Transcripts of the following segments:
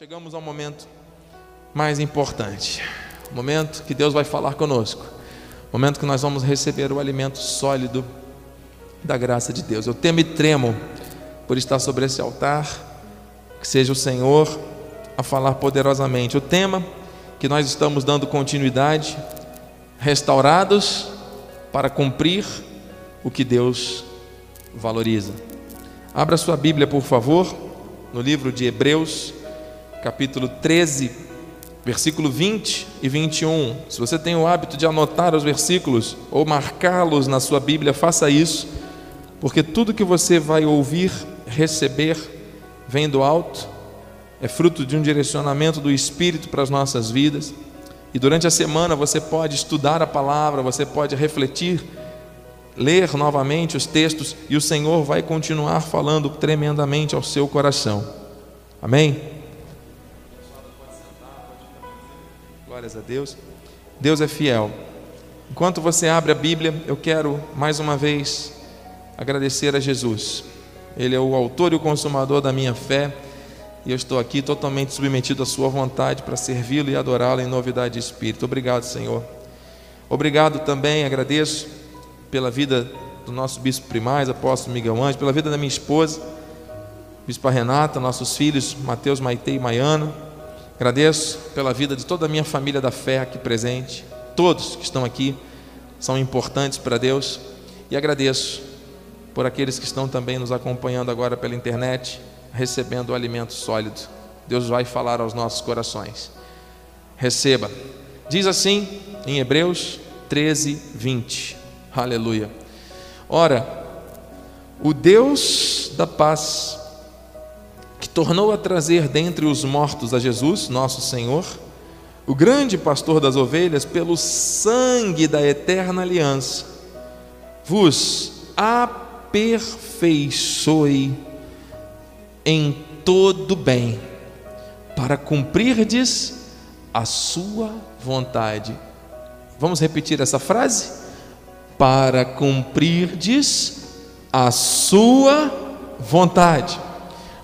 Chegamos ao momento mais importante, o momento que Deus vai falar conosco, o momento que nós vamos receber o alimento sólido da graça de Deus. Eu temo e tremo por estar sobre esse altar, que seja o Senhor a falar poderosamente. O tema que nós estamos dando continuidade, restaurados para cumprir o que Deus valoriza. Abra sua Bíblia, por favor, no livro de Hebreus, capítulo 13, versículo 20 e 21. Se você tem o hábito de anotar os versículos ou marcá-los na sua Bíblia, faça isso, porque tudo que você vai ouvir, receber, vem do alto, é fruto de um direcionamento do Espírito para as nossas vidas. E durante a semana você pode estudar a palavra, você pode refletir, ler novamente os textos e o Senhor vai continuar falando tremendamente ao seu coração. Amém? Glórias a Deus. Deus é fiel. Enquanto você abre a Bíblia, eu quero mais uma vez agradecer a Jesus. Ele é o autor e o consumador da minha fé e eu estou aqui totalmente submetido à Sua vontade para servi-lo e adorá-lo em novidade de espírito. Obrigado, Senhor. Obrigado também, agradeço pela vida do nosso bispo primaz, apóstolo Miguel Anjo, pela vida da minha esposa, bispa Renata, nossos filhos, Mateus, Maite e Maiana. Agradeço pela vida de toda a minha família da fé aqui presente. Todos que estão aqui são importantes para Deus. E agradeço por aqueles que estão também nos acompanhando agora pela internet recebendo o alimento sólido. Deus vai falar aos nossos corações. Receba. Diz assim em Hebreus 13, 20. Aleluia. Ora, o Deus da paz, que tornou a trazer dentre os mortos a Jesus, nosso Senhor, o grande pastor das ovelhas, pelo sangue da eterna aliança, vos aperfeiçoe em todo bem, para cumprirdes a sua vontade. Vamos repetir essa frase? Para cumprirdes a sua vontade,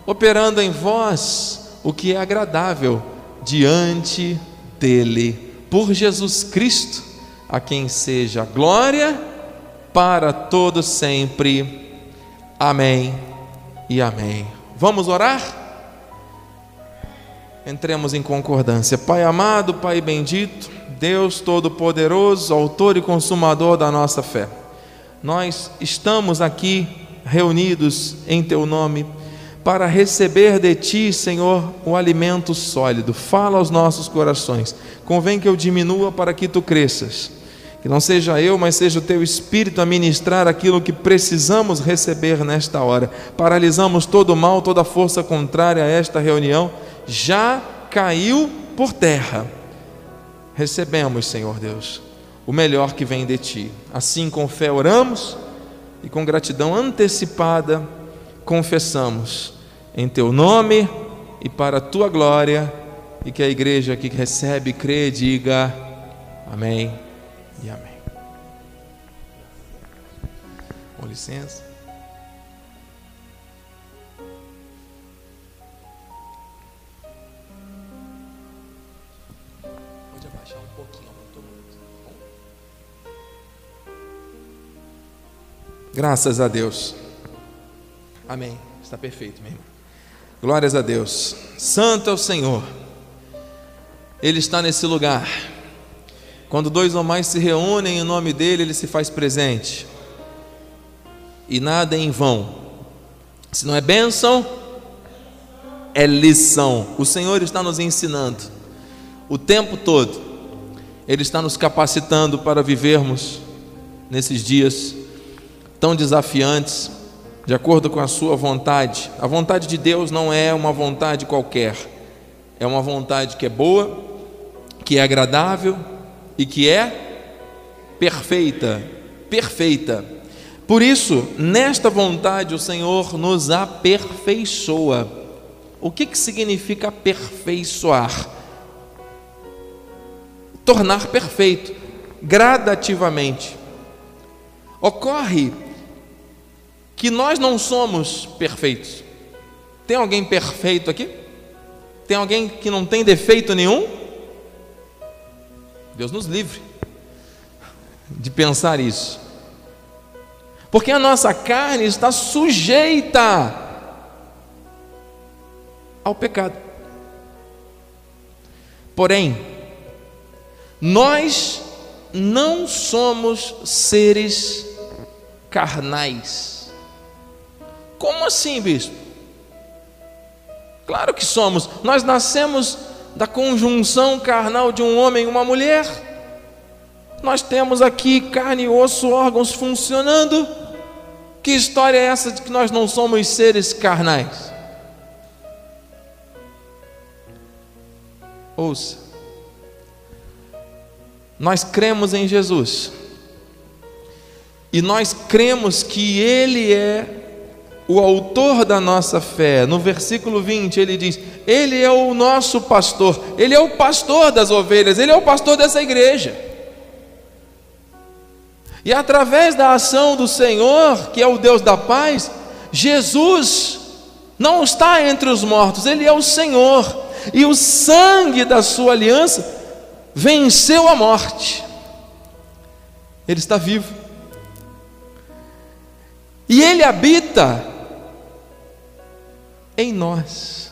operando em vós o que é agradável diante dele, por Jesus Cristo, a quem seja glória para todo sempre. Amém e amém. Vamos orar? Entremos em concordância. Pai amado, Pai bendito, Deus Todo-Poderoso, Autor e Consumador da nossa fé, nós estamos aqui reunidos em Teu nome para receber de Ti, Senhor, o alimento sólido. Fala aos nossos corações. Convém que eu diminua para que Tu cresças. Que não seja eu, mas seja o teu espírito a ministrar aquilo que precisamos receber nesta hora. Paralisamos todo o mal, toda força contrária a esta reunião. Já caiu por terra. Recebemos, Senhor Deus, o melhor que vem de ti. Assim, com fé, oramos e com gratidão antecipada, confessamos em teu nome e para a tua glória. E que a igreja que recebe, crê, diga amém e amém. Com licença. Pode abaixar um pouquinho, aumentou muito. Graças a Deus. Amém. Está perfeito, meu irmão. Glórias a Deus. Santo é o Senhor. Ele está nesse lugar. Quando dois ou mais se reúnem em nome dele, ele se faz presente. E nada é em vão. Se não é bênção, é lição. O Senhor está nos ensinando o tempo todo. Ele está nos capacitando para vivermos nesses dias tão desafiantes, de acordo com a Sua vontade. A vontade de Deus não é uma vontade qualquer, é uma vontade que é boa, que é agradável e que é perfeita, perfeita. Por isso, nesta vontade o Senhor nos aperfeiçoa. O que, que significa aperfeiçoar? Tornar perfeito, gradativamente. Ocorre que nós não somos perfeitos. Tem alguém perfeito aqui? Tem alguém que não tem defeito nenhum? Deus nos livre de pensar isso. Porque a nossa carne está sujeita ao pecado. Porém, nós não somos seres carnais. Como assim, bispo? Claro que somos. Nós nascemos da conjunção carnal de um homem e uma mulher. Nós temos aqui carne osso, órgãos funcionando. Que história é essa de que nós não somos seres carnais? Ouça. Nós cremos em Jesus. E nós cremos que Ele é o autor da nossa fé. No versículo 20 ele diz: Ele é o nosso pastor, Ele é o pastor das ovelhas, Ele é o pastor dessa igreja. E através da ação do Senhor, que é o Deus da paz, Jesus não está entre os mortos, Ele é o Senhor, e o sangue da Sua aliança venceu a morte, Ele está vivo, e Ele habita em nós.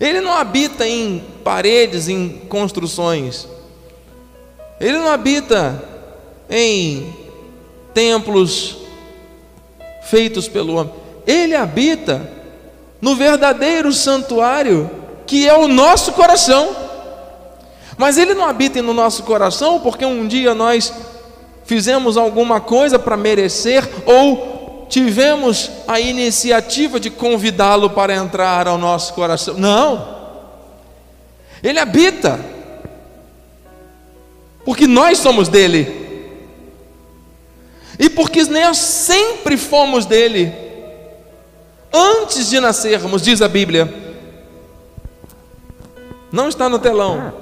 Ele não habita em paredes, em construções. Ele não habita em templos feitos pelo homem. Ele habita no verdadeiro santuário, que é o nosso coração. Mas ele não habita no nosso coração porque um dia nós fizemos alguma coisa para merecer ou tivemos a iniciativa de convidá-lo para entrar ao nosso coração. Não. Ele habita. Porque nós somos dele. E porque nós sempre fomos dele. Antes de nascermos, diz a Bíblia. Não está no telão.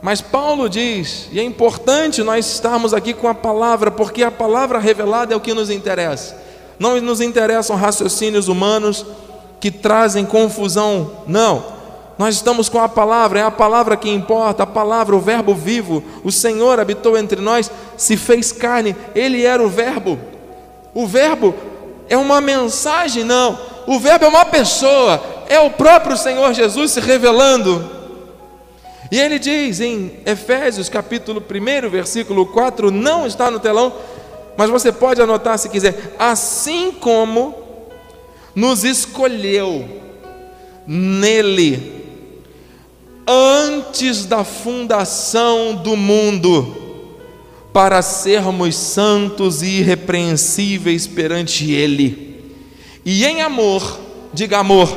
Mas Paulo diz, e é importante nós estarmos aqui com a palavra, porque a palavra revelada é o que nos interessa. Não nos interessam raciocínios humanos que trazem confusão, não. Nós estamos com a palavra, é a palavra que importa, a palavra, o Verbo vivo. O Senhor habitou entre nós, se fez carne, Ele era o Verbo. O Verbo é uma mensagem, não. O Verbo é uma pessoa, é o próprio Senhor Jesus se revelando. E ele diz em Efésios capítulo 1, versículo 4, não está no telão, mas você pode anotar se quiser. Assim como nos escolheu nele antes da fundação do mundo para sermos santos e irrepreensíveis perante ele. E em amor, diga amor,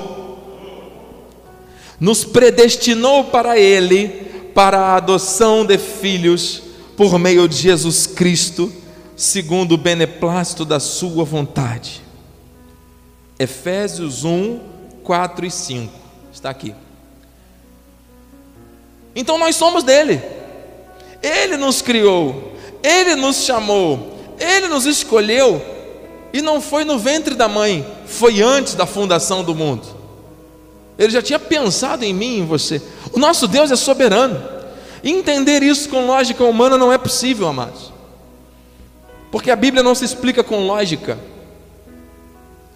nos predestinou para ele para a adoção de filhos por meio de Jesus Cristo segundo o beneplácito da sua vontade. Efésios 1, 4 e 5. Está aqui. Então nós somos dele. Ele nos criou, ele nos chamou, ele nos escolheu e não foi no ventre da mãe, foi antes da fundação do mundo. Ele já tinha pensado em mim e em você. O nosso Deus é soberano. entender isso com lógica humana não é possível, amados. Porque a Bíblia não se explica com lógica.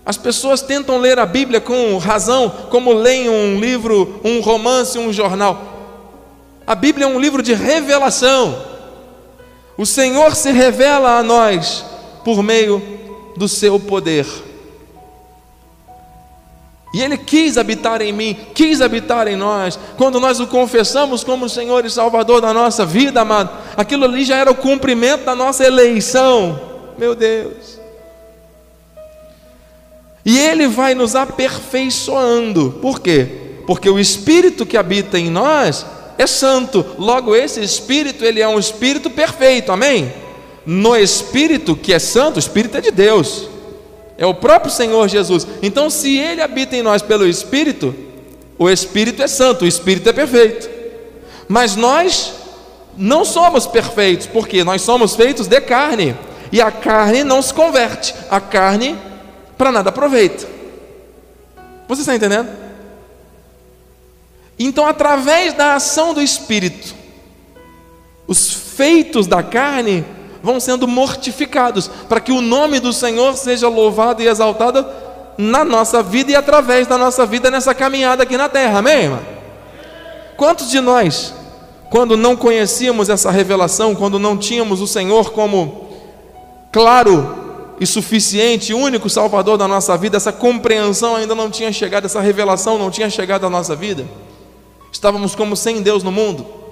As pessoas tentam ler a Bíblia com razão, como leem um livro, um romance, um jornal. A Bíblia é um livro de revelação. O Senhor se revela a nós por meio do seu poder. E Ele quis habitar em mim, quis habitar em nós. Quando nós o confessamos como Senhor e Salvador da nossa vida, amado, aquilo ali já era o cumprimento da nossa eleição. Meu Deus. E Ele vai nos aperfeiçoando. Por quê? Porque o Espírito que habita em nós é santo. Logo, esse Espírito, ele é um Espírito perfeito. Amém? No Espírito que é santo, o Espírito é de Deus. É o próprio Senhor Jesus. Então, se Ele habita em nós pelo Espírito, o Espírito é santo, o Espírito é perfeito. Mas nós não somos perfeitos, porque nós somos feitos de carne. E a carne não se converte, a carne para nada aproveita. Você está entendendo? Então, através da ação do Espírito, os feitos da carne vão sendo mortificados, para que o nome do Senhor seja louvado e exaltado na nossa vida e através da nossa vida nessa caminhada aqui na terra, amém, irmão? Quantos de nós, quando não conhecíamos essa revelação, quando não tínhamos o Senhor como claro e suficiente, único Salvador da nossa vida, essa compreensão ainda não tinha chegado, essa revelação não tinha chegado à nossa vida? Estávamos como sem Deus no mundo.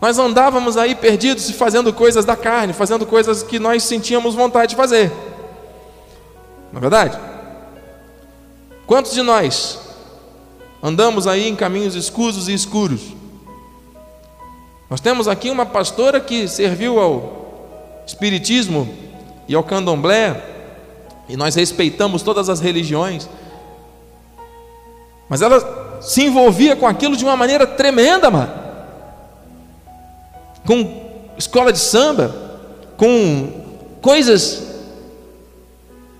Nós andávamos aí perdidos e fazendo coisas da carne, fazendo coisas que nós sentíamos vontade de fazer. Não é verdade? Quantos de nós andamos aí em caminhos escusos e escuros? Nós temos aqui uma pastora que serviu ao Espiritismo e ao Candomblé, e nós respeitamos todas as religiões, mas ela se envolvia com aquilo de uma maneira tremenda, mano com escola de samba, com coisas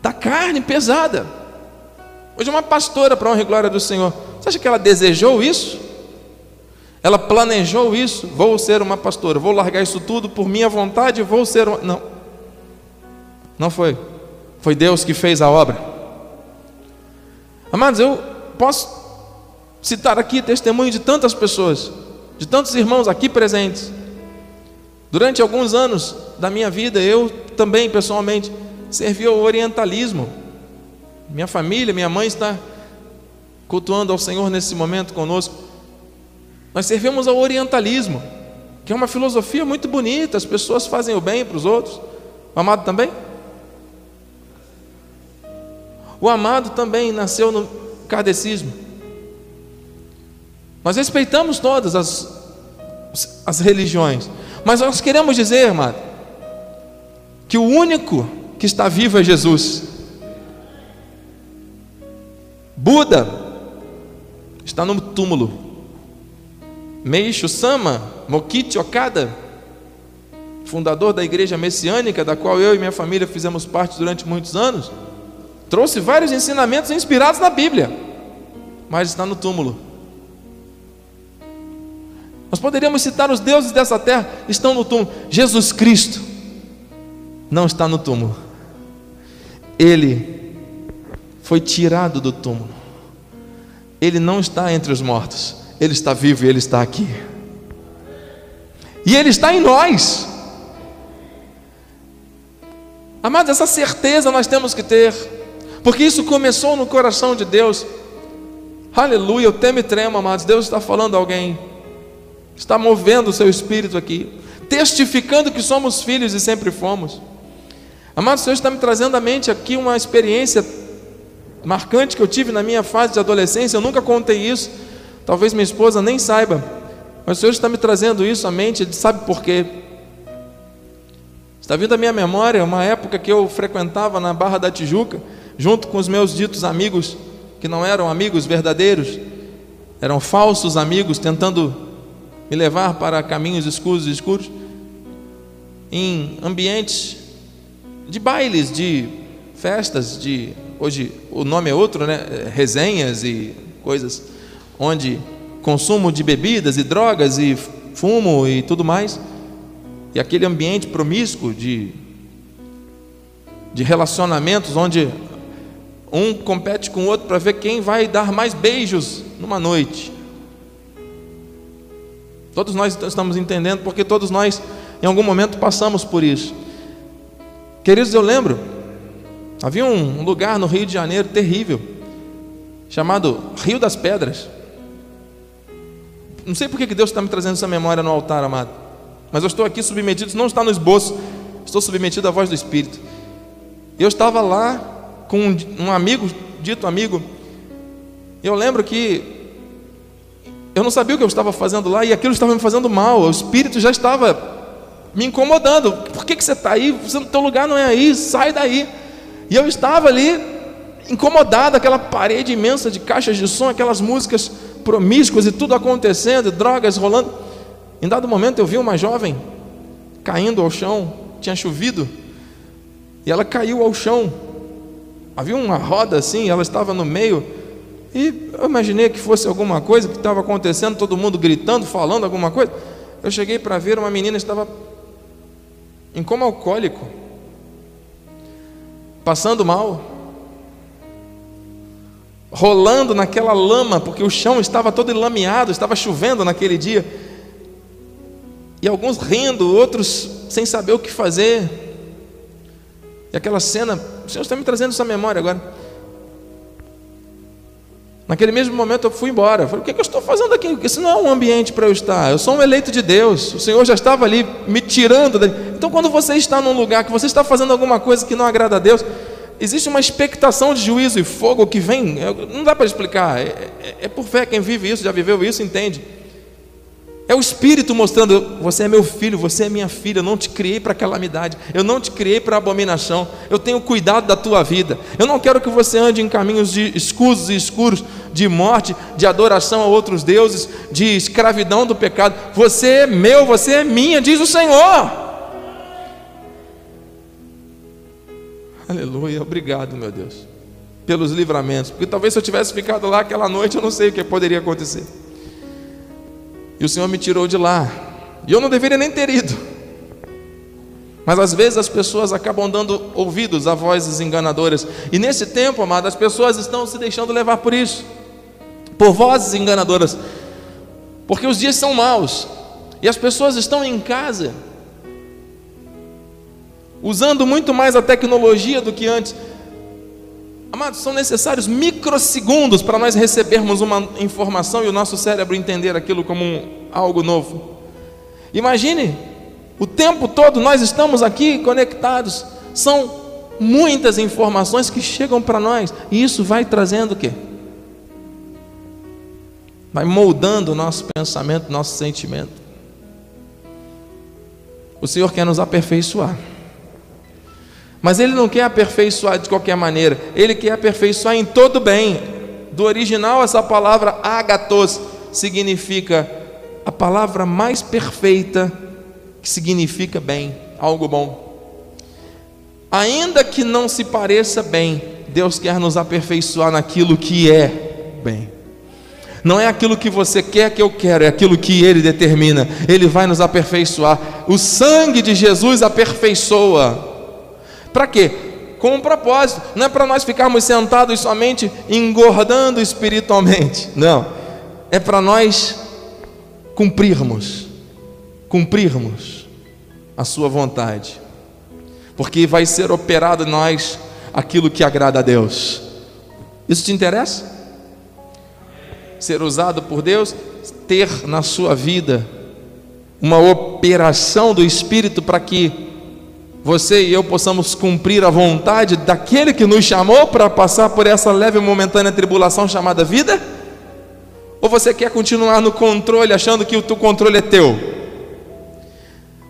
da carne pesada. Hoje uma pastora para honra e glória do Senhor. Você acha que ela desejou isso? Ela planejou isso? Vou ser uma pastora, vou largar isso tudo por minha vontade, vou ser uma... Não. Não foi. Foi Deus que fez a obra. Amados, eu posso citar aqui testemunho de tantas pessoas, de tantos irmãos aqui presentes, Durante alguns anos da minha vida, eu também pessoalmente servi ao orientalismo. Minha família, minha mãe está cultuando ao Senhor nesse momento conosco. Nós servimos ao orientalismo, que é uma filosofia muito bonita, as pessoas fazem o bem para os outros. O amado também? O amado também nasceu no kardecismo. Nós respeitamos todas as, as religiões, mas nós queremos dizer, irmão, que o único que está vivo é Jesus. Buda está no túmulo. Meishu Sama Mokichi Okada, fundador da igreja messiânica, da qual eu e minha família fizemos parte durante muitos anos, trouxe vários ensinamentos inspirados na Bíblia, mas está no túmulo. Nós poderíamos citar os deuses dessa terra, estão no túmulo. Jesus Cristo não está no túmulo. Ele foi tirado do túmulo. Ele não está entre os mortos. Ele está vivo e ele está aqui. E ele está em nós. Amados, essa certeza nós temos que ter, porque isso começou no coração de Deus. Aleluia, eu temo e tremo, amados. Deus está falando a alguém está movendo o seu espírito aqui, testificando que somos filhos e sempre fomos. Amado, Senhor está me trazendo à mente aqui uma experiência marcante que eu tive na minha fase de adolescência, eu nunca contei isso, talvez minha esposa nem saiba, mas o Senhor está me trazendo isso à mente, Ele sabe por quê. Está vindo à minha memória uma época que eu frequentava na Barra da Tijuca, junto com os meus ditos amigos, que não eram amigos verdadeiros, eram falsos amigos, tentando me levar para caminhos escuros e escuros, em ambientes de bailes, de festas, de hoje o nome é outro, né? Resenhas e coisas onde consumo de bebidas e drogas e fumo e tudo mais. E aquele ambiente promíscuo de de relacionamentos onde um compete com o outro para ver quem vai dar mais beijos numa noite. Todos nós estamos entendendo, porque todos nós, em algum momento, passamos por isso. Queridos, eu lembro, havia um lugar no Rio de Janeiro terrível, chamado Rio das Pedras. Não sei por que Deus está me trazendo essa memória no altar, amado, mas eu estou aqui submetido, não está no esboço, estou submetido à voz do Espírito. Eu estava lá com um amigo, dito amigo, eu lembro que eu não sabia o que eu estava fazendo lá e aquilo estava me fazendo mal. O espírito já estava me incomodando. Por que, que você está aí? Você, teu lugar não é aí, sai daí. E eu estava ali incomodado, aquela parede imensa de caixas de som, aquelas músicas promíscuas e tudo acontecendo, drogas rolando. Em dado momento eu vi uma jovem caindo ao chão, tinha chovido, e ela caiu ao chão. Havia uma roda assim, ela estava no meio E eu imaginei que fosse alguma coisa que estava acontecendo, todo mundo gritando, falando alguma coisa. Eu cheguei para ver uma menina estava em coma alcoólico, passando mal, rolando naquela lama, porque o chão estava todo enlameado, estava chovendo naquele dia. E alguns rindo, outros sem saber o que fazer. E aquela cena, o Senhor está me trazendo essa memória agora. Naquele mesmo momento eu fui embora. falei, o que, é que eu estou fazendo aqui? Esse não é um ambiente para eu estar. Eu sou um eleito de Deus. O Senhor já estava ali me tirando. Dali. Então, quando você está num lugar que você está fazendo alguma coisa que não agrada a Deus, existe uma expectação de juízo e fogo que vem. Não dá para explicar. É, é, é por fé. Quem vive isso, já viveu isso, entende. É o Espírito mostrando: você é meu filho, você é minha filha. Eu não te criei para calamidade, eu não te criei para abominação. Eu tenho cuidado da tua vida. Eu não quero que você ande em caminhos de escusos e escuros, de morte, de adoração a outros deuses, de escravidão do pecado. Você é meu, você é minha, diz o Senhor. Aleluia, obrigado, meu Deus, pelos livramentos, porque talvez se eu tivesse ficado lá aquela noite, eu não sei o que poderia acontecer. E o Senhor me tirou de lá. E eu não deveria nem ter ido. Mas às vezes as pessoas acabam dando ouvidos a vozes enganadoras. E nesse tempo, amado, as pessoas estão se deixando levar por isso por vozes enganadoras. Porque os dias são maus. E as pessoas estão em casa. Usando muito mais a tecnologia do que antes. Amados, são necessários microsegundos para nós recebermos uma informação e o nosso cérebro entender aquilo como um, algo novo. Imagine, o tempo todo nós estamos aqui conectados. São muitas informações que chegam para nós e isso vai trazendo o quê? Vai moldando o nosso pensamento, nosso sentimento. O Senhor quer nos aperfeiçoar. Mas ele não quer aperfeiçoar de qualquer maneira, ele quer aperfeiçoar em todo bem. Do original, essa palavra agatos significa a palavra mais perfeita, que significa bem, algo bom. Ainda que não se pareça bem, Deus quer nos aperfeiçoar naquilo que é bem. Não é aquilo que você quer que eu quero, é aquilo que Ele determina. Ele vai nos aperfeiçoar. O sangue de Jesus aperfeiçoa. Para quê? Com um propósito. Não é para nós ficarmos sentados somente engordando espiritualmente. Não. É para nós cumprirmos. Cumprirmos a Sua vontade. Porque vai ser operado em nós aquilo que agrada a Deus. Isso te interessa? Ser usado por Deus, ter na sua vida uma operação do Espírito para que você e eu possamos cumprir a vontade daquele que nos chamou para passar por essa leve e momentânea tribulação chamada vida? Ou você quer continuar no controle, achando que o teu controle é teu?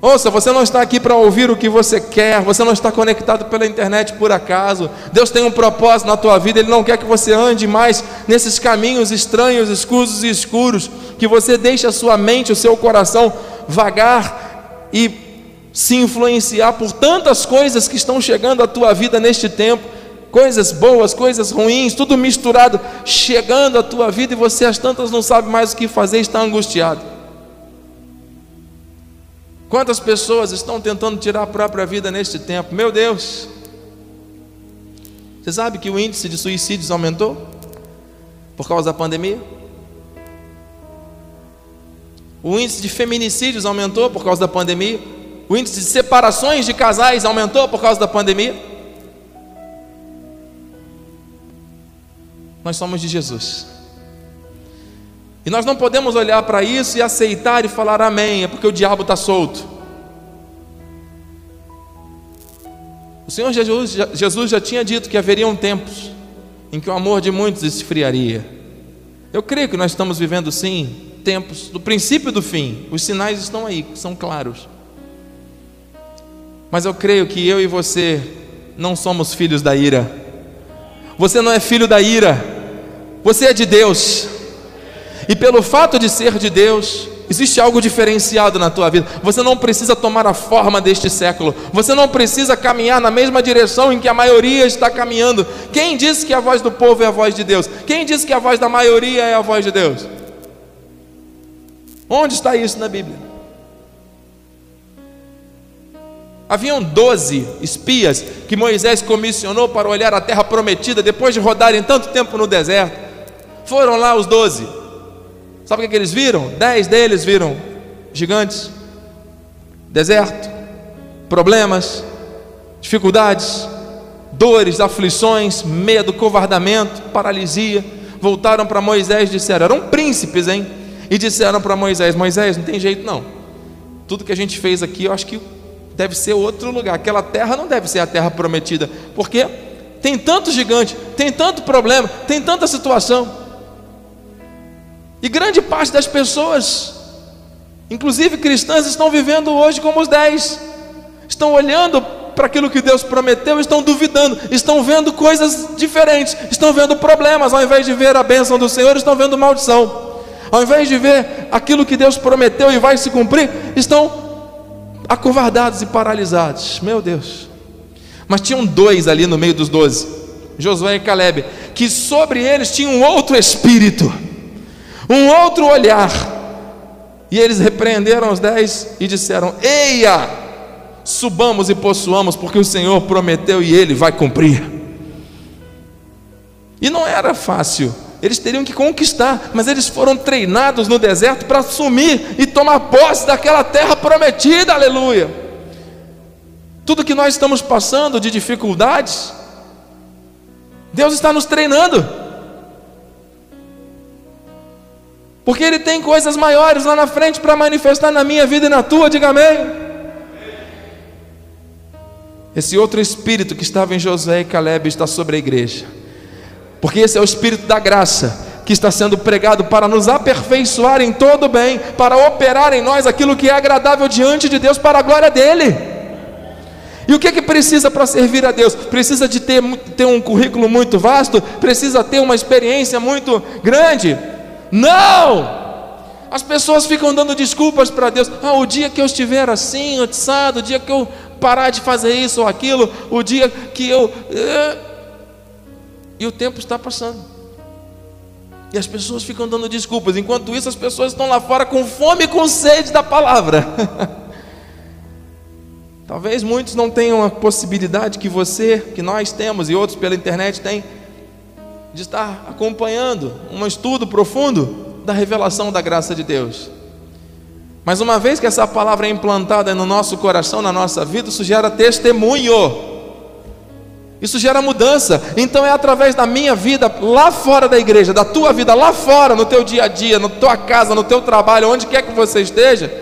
Ouça, você não está aqui para ouvir o que você quer, você não está conectado pela internet por acaso. Deus tem um propósito na tua vida, Ele não quer que você ande mais nesses caminhos estranhos, escusos e escuros, que você deixe a sua mente, o seu coração vagar e se influenciar por tantas coisas que estão chegando à tua vida neste tempo, coisas boas, coisas ruins, tudo misturado, chegando à tua vida e você às tantas não sabe mais o que fazer, está angustiado. Quantas pessoas estão tentando tirar a própria vida neste tempo? Meu Deus! Você sabe que o índice de suicídios aumentou por causa da pandemia? O índice de feminicídios aumentou por causa da pandemia? O índice de separações de casais aumentou por causa da pandemia? Nós somos de Jesus. E nós não podemos olhar para isso e aceitar e falar amém, é porque o diabo está solto. O Senhor Jesus, Jesus já tinha dito que haveriam tempos em que o amor de muitos esfriaria. Eu creio que nós estamos vivendo sim tempos do princípio e do fim. Os sinais estão aí, são claros. Mas eu creio que eu e você não somos filhos da ira. Você não é filho da ira. Você é de Deus. E pelo fato de ser de Deus, Existe algo diferenciado na tua vida. Você não precisa tomar a forma deste século. Você não precisa caminhar na mesma direção em que a maioria está caminhando. Quem disse que a voz do povo é a voz de Deus? Quem disse que a voz da maioria é a voz de Deus? Onde está isso na Bíblia? Haviam doze espias que Moisés comissionou para olhar a terra prometida depois de rodarem tanto tempo no deserto. Foram lá os doze. Sabe o que, eles viram? Dez deles viram gigantes, deserto, problemas, dificuldades, dores, aflições, medo, covardamento, paralisia. Voltaram para Moisés e disseram: eram príncipes, hein? E disseram para Moisés: Moisés, não tem jeito não. Tudo que a gente fez aqui, eu acho que deve ser outro lugar. Aquela terra não deve ser a terra prometida, porque tem tanto gigante, tem tanto problema, tem tanta situação. E grande parte das pessoas, inclusive cristãs, estão vivendo hoje como os dez, estão olhando para aquilo que Deus prometeu, estão duvidando, estão vendo coisas diferentes, estão vendo problemas, ao invés de ver a bênção do Senhor, estão vendo maldição. Ao invés de ver aquilo que Deus prometeu e vai se cumprir, estão acovardados e paralisados. Meu Deus. Mas tinham dois ali no meio dos doze, Josué e Caleb, que sobre eles tinha um outro espírito um outro olhar. E eles repreenderam os dez e disseram: Eia, subamos e possuamos, porque o Senhor prometeu e ele vai cumprir. E não era fácil, eles teriam que conquistar, mas eles foram treinados no deserto para assumir e tomar posse daquela terra prometida, aleluia. Tudo que nós estamos passando de dificuldades, Deus está nos treinando. Porque Ele tem coisas maiores lá na frente para manifestar na minha vida e na tua, diga amém. Esse outro espírito que estava em José e Caleb está sobre a igreja, porque esse é o espírito da graça que está sendo pregado para nos aperfeiçoar em todo bem, para operar em nós aquilo que é agradável diante de Deus para a glória dele. E o que, que precisa para servir a Deus? Precisa de ter, ter um currículo muito vasto? Precisa ter uma experiência muito grande? Não! As pessoas ficam dando desculpas para Deus. Ah, o dia que eu estiver assim, atiçado, o dia que eu parar de fazer isso ou aquilo, o dia que eu. Eh, e o tempo está passando. E as pessoas ficam dando desculpas. Enquanto isso, as pessoas estão lá fora com fome e com sede da palavra. Talvez muitos não tenham a possibilidade que você, que nós temos e outros pela internet têm de estar acompanhando um estudo profundo da revelação da graça de Deus. Mas uma vez que essa palavra é implantada no nosso coração, na nossa vida, isso gera testemunho. Isso gera mudança. Então é através da minha vida lá fora da igreja, da tua vida lá fora, no teu dia a dia, na tua casa, no teu trabalho, onde quer que você esteja,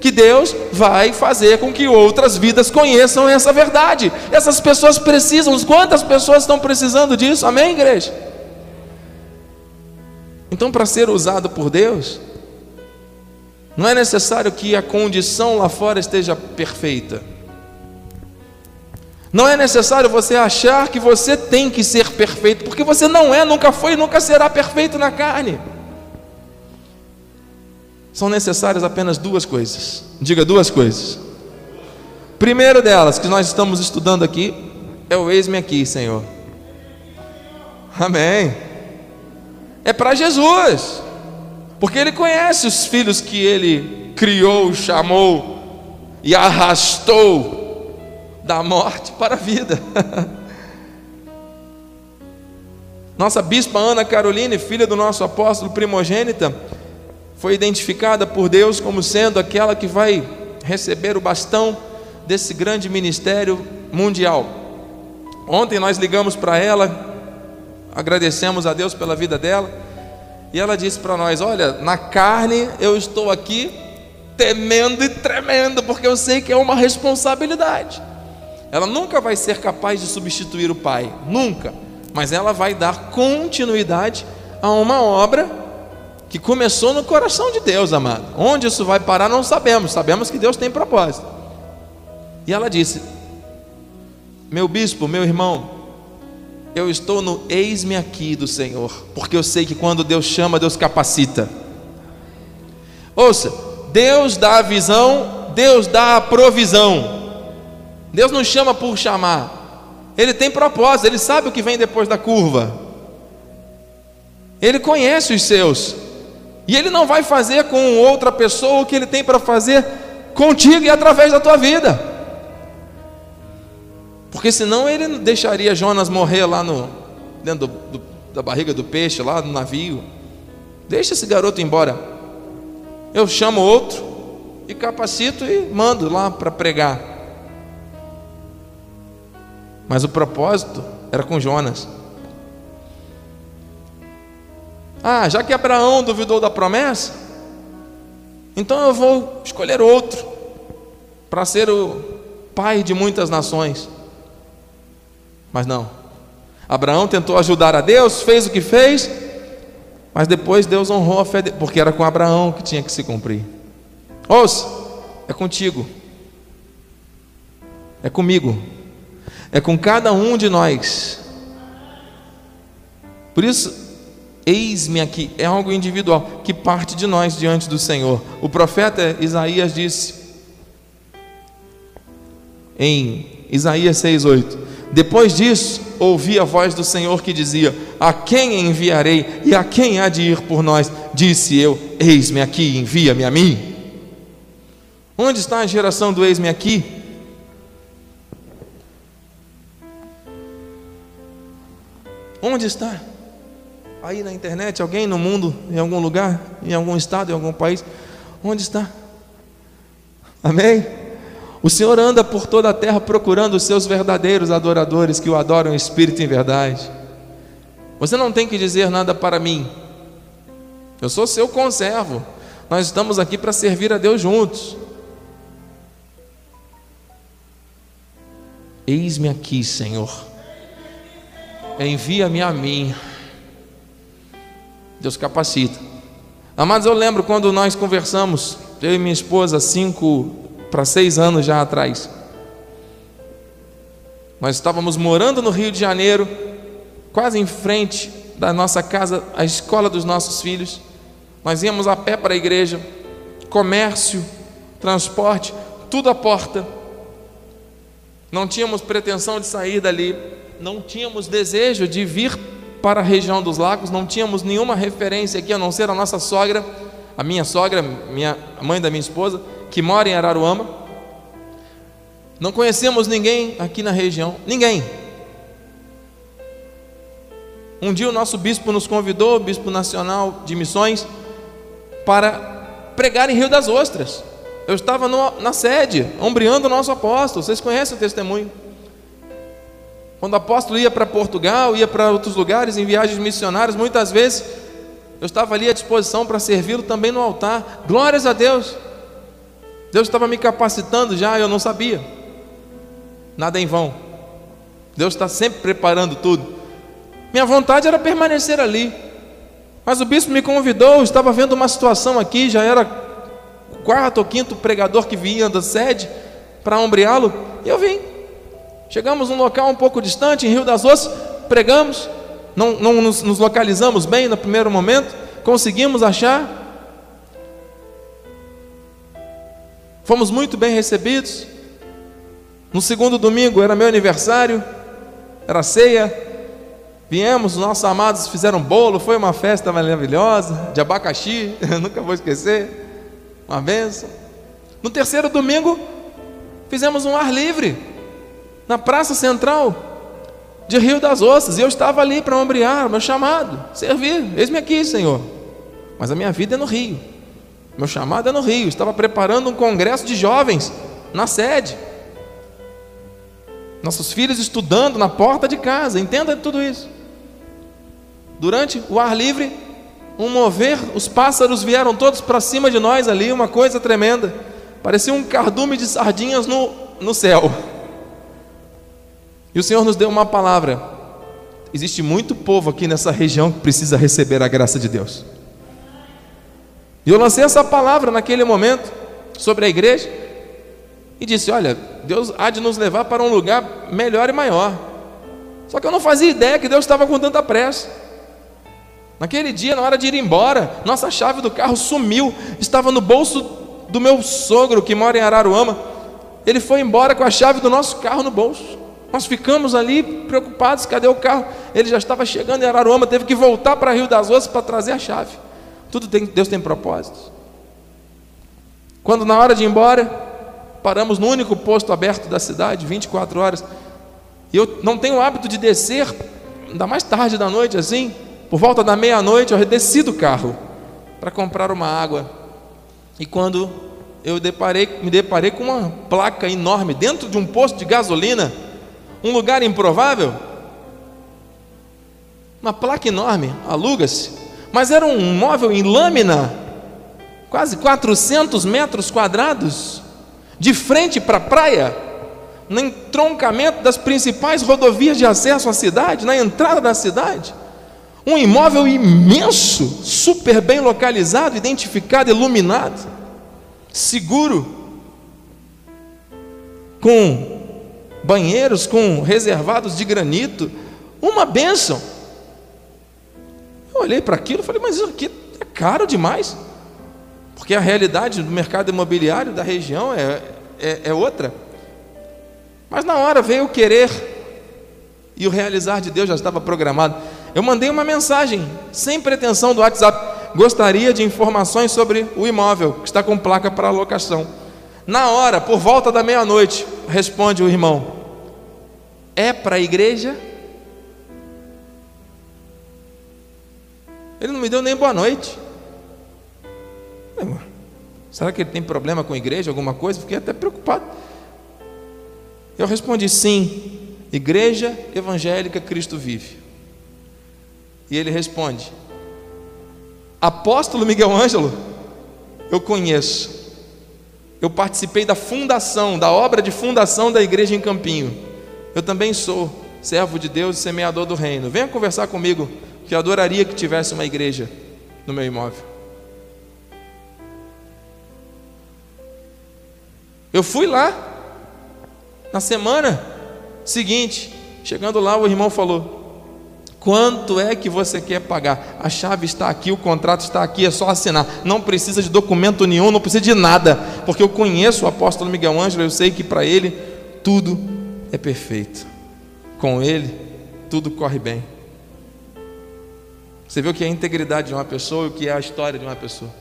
que Deus vai fazer com que outras vidas conheçam essa verdade. Essas pessoas precisam, quantas pessoas estão precisando disso? Amém, igreja? Então, para ser usado por Deus, não é necessário que a condição lá fora esteja perfeita. Não é necessário você achar que você tem que ser perfeito, porque você não é, nunca foi e nunca será perfeito na carne. São necessárias apenas duas coisas. Diga duas coisas. Primeiro delas, que nós estamos estudando aqui, é o eis-me aqui, Senhor. Amém é para Jesus, porque Ele conhece os filhos que Ele criou, chamou e arrastou da morte para a vida. Nossa bispa Ana Caroline, filha do nosso apóstolo primogênita, foi identificada por Deus como sendo aquela que vai receber o bastão desse grande ministério mundial. Ontem nós ligamos para ela agradecemos a Deus pela vida dela. E ela disse para nós: Olha, na carne eu estou aqui temendo e tremendo, porque eu sei que é uma responsabilidade. Ela nunca vai ser capaz de substituir o pai, nunca. Mas ela vai dar continuidade a uma obra que começou no coração de Deus, amado. Onde isso vai parar, não sabemos. Sabemos que Deus tem propósito. E ela disse: Meu bispo, meu irmão, eu estou no eis-me aqui do Senhor, porque eu sei que quando Deus chama, Deus capacita. Ouça, Deus dá a visão, Deus dá a provisão. Deus não chama por chamar. Ele tem propósito, ele sabe o que vem depois da curva. Ele conhece os seus. E ele não vai fazer com outra pessoa o que ele tem para fazer contigo e através da tua vida. Porque senão ele deixaria Jonas morrer lá no dentro do, do, da barriga do peixe, lá no navio. Deixa esse garoto embora. Eu chamo outro e capacito e mando lá para pregar. Mas o propósito era com Jonas. Ah, já que Abraão duvidou da promessa, então eu vou escolher outro para ser o pai de muitas nações. Mas não. Abraão tentou ajudar a Deus, fez o que fez, mas depois Deus honrou a fé, porque era com Abraão que tinha que se cumprir. Ouça, é contigo, é comigo, é com cada um de nós. Por isso, eis-me aqui, é algo individual que parte de nós diante do Senhor. O profeta Isaías disse em Isaías 6:8: Depois disso, ouvi a voz do Senhor que dizia: A quem enviarei e a quem há de ir por nós? Disse eu: Eis-me aqui, envia-me a mim. Onde está a geração do eis-me aqui? Onde está? Aí na internet, alguém no mundo, em algum lugar, em algum estado, em algum país, onde está? Amém? O Senhor anda por toda a terra procurando os seus verdadeiros adoradores que o adoram em espírito e em verdade. Você não tem que dizer nada para mim. Eu sou seu conservo. Nós estamos aqui para servir a Deus juntos. Eis-me aqui, Senhor. Envia-me a mim. Deus capacita. Amados, eu lembro quando nós conversamos, eu e minha esposa, cinco para seis anos já atrás. Nós estávamos morando no Rio de Janeiro, quase em frente da nossa casa, a escola dos nossos filhos. Nós íamos a pé para a igreja, comércio, transporte, tudo à porta. Não tínhamos pretensão de sair dali, não tínhamos desejo de vir para a região dos lagos, não tínhamos nenhuma referência aqui a não ser a nossa sogra, a minha sogra, minha, a mãe da minha esposa, que mora em Araruama. Não conhecemos ninguém aqui na região, ninguém. Um dia o nosso bispo nos convidou, o bispo nacional de missões, para pregar em Rio das Ostras. Eu estava no, na sede, ombreando o nosso apóstolo. Vocês conhecem o testemunho? Quando o apóstolo ia para Portugal, ia para outros lugares em viagens missionárias, muitas vezes eu estava ali à disposição para servi-lo também no altar. Glórias a Deus. Deus estava me capacitando já, eu não sabia. Nada em vão. Deus está sempre preparando tudo. Minha vontade era permanecer ali. Mas o bispo me convidou, estava vendo uma situação aqui, já era o quarto ou quinto pregador que vinha da sede para ombreá-lo, e eu vim. Chegamos num local um pouco distante, em Rio das Ostras, pregamos, não, não nos, nos localizamos bem no primeiro momento, conseguimos achar, Fomos muito bem recebidos. No segundo domingo era meu aniversário, era ceia. Viemos, os nossos amados fizeram bolo, foi uma festa maravilhosa, de abacaxi, nunca vou esquecer. Uma benção. No terceiro domingo, fizemos um ar livre, na praça central de Rio das Ostras, e eu estava ali para ombrear, meu chamado, servir. Eis-me aqui, Senhor. Mas a minha vida é no Rio. Meu chamado é no Rio. Estava preparando um congresso de jovens na sede. Nossos filhos estudando na porta de casa. Entenda tudo isso. Durante o ar livre, um mover, os pássaros vieram todos para cima de nós ali, uma coisa tremenda. Parecia um cardume de sardinhas no, no céu. E o Senhor nos deu uma palavra. Existe muito povo aqui nessa região que precisa receber a graça de Deus. E eu lancei essa palavra naquele momento sobre a igreja e disse: Olha, Deus há de nos levar para um lugar melhor e maior. Só que eu não fazia ideia que Deus estava com tanta pressa. Naquele dia, na hora de ir embora, nossa chave do carro sumiu, estava no bolso do meu sogro que mora em Araruama. Ele foi embora com a chave do nosso carro no bolso. Nós ficamos ali preocupados, cadê o carro? Ele já estava chegando em Araruama, teve que voltar para Rio das Ostras para trazer a chave. Tudo tem, Deus tem propósitos. Quando na hora de ir embora, paramos no único posto aberto da cidade, 24 horas. E eu não tenho o hábito de descer, ainda mais tarde da noite assim, por volta da meia-noite, eu desci do carro para comprar uma água. E quando eu deparei, me deparei com uma placa enorme dentro de um posto de gasolina, um lugar improvável, uma placa enorme, aluga-se, mas era um móvel em lâmina, quase 400 metros quadrados, de frente para a praia, no entroncamento das principais rodovias de acesso à cidade, na entrada da cidade. Um imóvel imenso, super bem localizado, identificado, iluminado, seguro, com banheiros com reservados de granito, uma bênção. Eu olhei para aquilo e falei, mas isso aqui é caro demais, porque a realidade do mercado imobiliário da região é, é, é outra. Mas na hora veio o querer e o realizar de Deus já estava programado. Eu mandei uma mensagem, sem pretensão do WhatsApp. Gostaria de informações sobre o imóvel que está com placa para locação. Na hora, por volta da meia-noite, responde o irmão: É para a igreja? Ele não me deu nem boa noite. Será que ele tem problema com a igreja, alguma coisa? Fiquei até preocupado. Eu respondi: Sim, Igreja Evangélica Cristo Vive. E ele responde: Apóstolo Miguel Ângelo, eu conheço eu participei da fundação, da obra de fundação da igreja em Campinho. Eu também sou servo de Deus e semeador do reino. Venha conversar comigo, que eu adoraria que tivesse uma igreja no meu imóvel. Eu fui lá na semana seguinte, chegando lá, o irmão falou: Quanto é que você quer pagar? A chave está aqui, o contrato está aqui, é só assinar. Não precisa de documento nenhum, não precisa de nada, porque eu conheço o apóstolo Miguel Ângelo, eu sei que para ele tudo é perfeito. Com ele, tudo corre bem. Você o que é a integridade de uma pessoa e o que é a história de uma pessoa.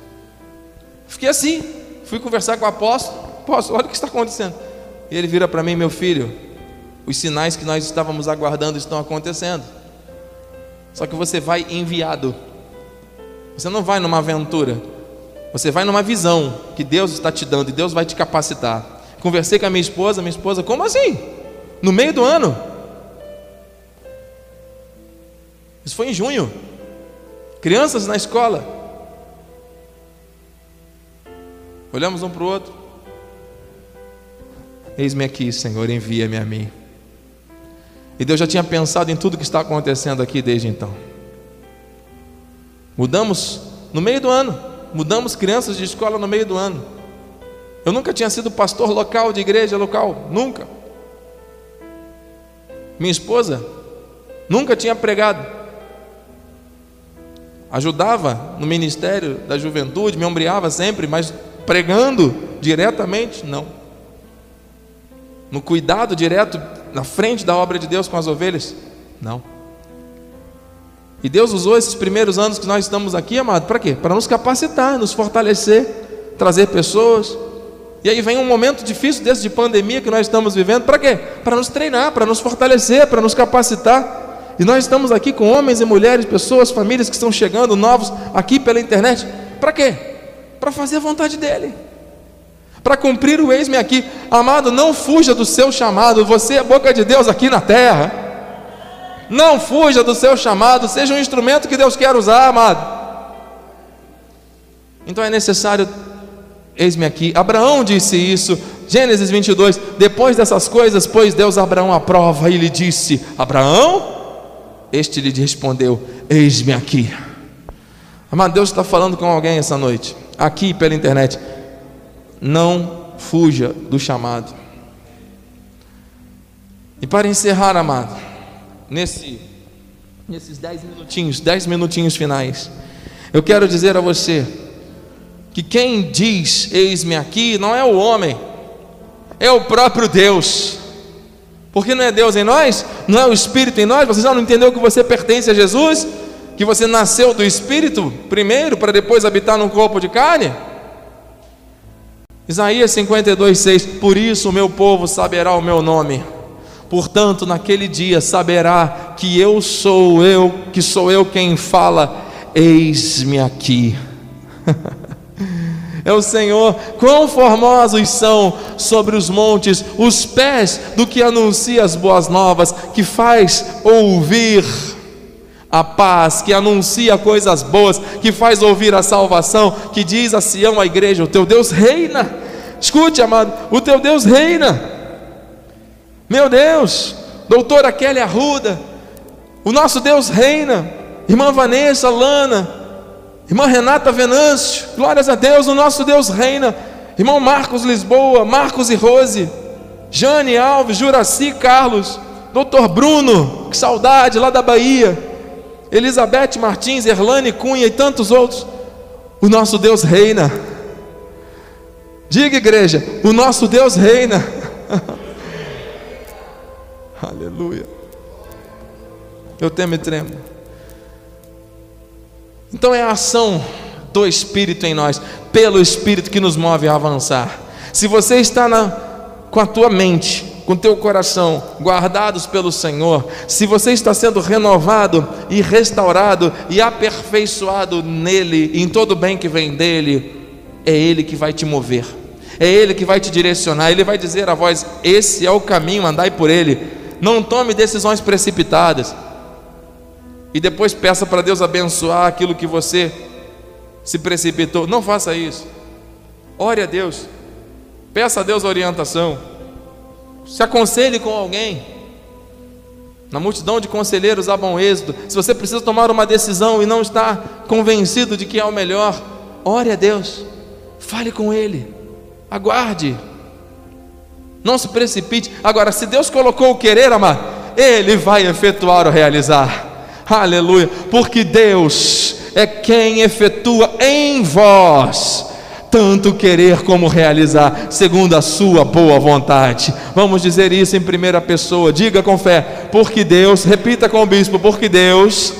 Fiquei assim, fui conversar com o apóstolo, apóstolo, olha o que está acontecendo. E ele vira para mim, meu filho, os sinais que nós estávamos aguardando estão acontecendo. Só que você vai enviado. Você não vai numa aventura. Você vai numa visão que Deus está te dando e Deus vai te capacitar. Conversei com a minha esposa, minha esposa, como assim? No meio do ano? Isso foi em junho. Crianças na escola. Olhamos um para o outro. Eis-me aqui, Senhor, envia-me a mim. E Deus já tinha pensado em tudo que está acontecendo aqui desde então. Mudamos no meio do ano, mudamos crianças de escola no meio do ano. Eu nunca tinha sido pastor local de igreja local, nunca. Minha esposa nunca tinha pregado. Ajudava no ministério da juventude, me ombreava sempre, mas pregando diretamente, não. No cuidado direto na frente da obra de Deus com as ovelhas? Não. E Deus usou esses primeiros anos que nós estamos aqui, amado, para quê? Para nos capacitar, nos fortalecer, trazer pessoas. E aí vem um momento difícil desse de pandemia que nós estamos vivendo, para quê? Para nos treinar, para nos fortalecer, para nos capacitar. E nós estamos aqui com homens e mulheres, pessoas, famílias que estão chegando novos aqui pela internet. Para quê? Para fazer a vontade dele para cumprir o eis-me aqui. Amado, não fuja do seu chamado, você é boca de Deus aqui na terra. Não fuja do seu chamado, seja um instrumento que Deus quer usar, amado. Então é necessário, eis-me aqui. Abraão disse isso, Gênesis 22. Depois dessas coisas, pôs Deus Abraão à prova e lhe disse: Abraão, este lhe respondeu: Eis-me aqui. Amado, Deus está falando com alguém essa noite, aqui pela internet não fuja do chamado. E para encerrar, amado, nesse, nesses dez minutinhos, dez minutinhos finais, eu quero dizer a você que quem diz eis-me aqui não é o homem, é o próprio Deus. Porque não é Deus em nós, não é o Espírito em nós. Você já não entendeu que você pertence a Jesus? Que você nasceu do Espírito primeiro para depois habitar num corpo de carne? Isaías 52, 6: Por isso o meu povo saberá o meu nome. Portanto, naquele dia saberá que eu sou eu, que sou eu quem fala, eis-me aqui. é o Senhor. Quão formosos são sobre os montes os pés do que anuncia as boas novas, que faz ouvir a paz, que anuncia coisas boas, que faz ouvir a salvação, que diz a Sião, a igreja: O teu Deus reina. Escute, amado, o teu Deus reina. Meu Deus, doutora Kelly Arruda, o nosso Deus reina. Irmã Vanessa, Lana, Irmã Renata Venâncio, glórias a Deus, o nosso Deus reina. Irmão Marcos Lisboa, Marcos e Rose, Jane Alves, Juraci Carlos, Doutor Bruno, que saudade lá da Bahia, Elizabeth Martins, Erlane Cunha e tantos outros. O nosso Deus reina. Diga, igreja, o nosso Deus reina. Aleluia. Eu temo e tremo. Então é a ação do Espírito em nós, pelo Espírito que nos move a avançar. Se você está na, com a tua mente, com teu coração guardados pelo Senhor, se você está sendo renovado e restaurado e aperfeiçoado nele, em todo o bem que vem dele, é ele que vai te mover. É ele que vai te direcionar, ele vai dizer a voz: "Esse é o caminho, andai por ele". Não tome decisões precipitadas e depois peça para Deus abençoar aquilo que você se precipitou. Não faça isso. Ore a Deus. Peça a Deus orientação. Se aconselhe com alguém. Na multidão de conselheiros há bom êxito. Se você precisa tomar uma decisão e não está convencido de que é o melhor, ore a Deus. Fale com Ele. Aguarde. Não se precipite. Agora, se Deus colocou o querer, amar, Ele vai efetuar o realizar. Aleluia. Porque Deus é quem efetua em vós tanto querer como realizar, segundo a sua boa vontade. Vamos dizer isso em primeira pessoa. Diga com fé, porque Deus, repita com o bispo, porque Deus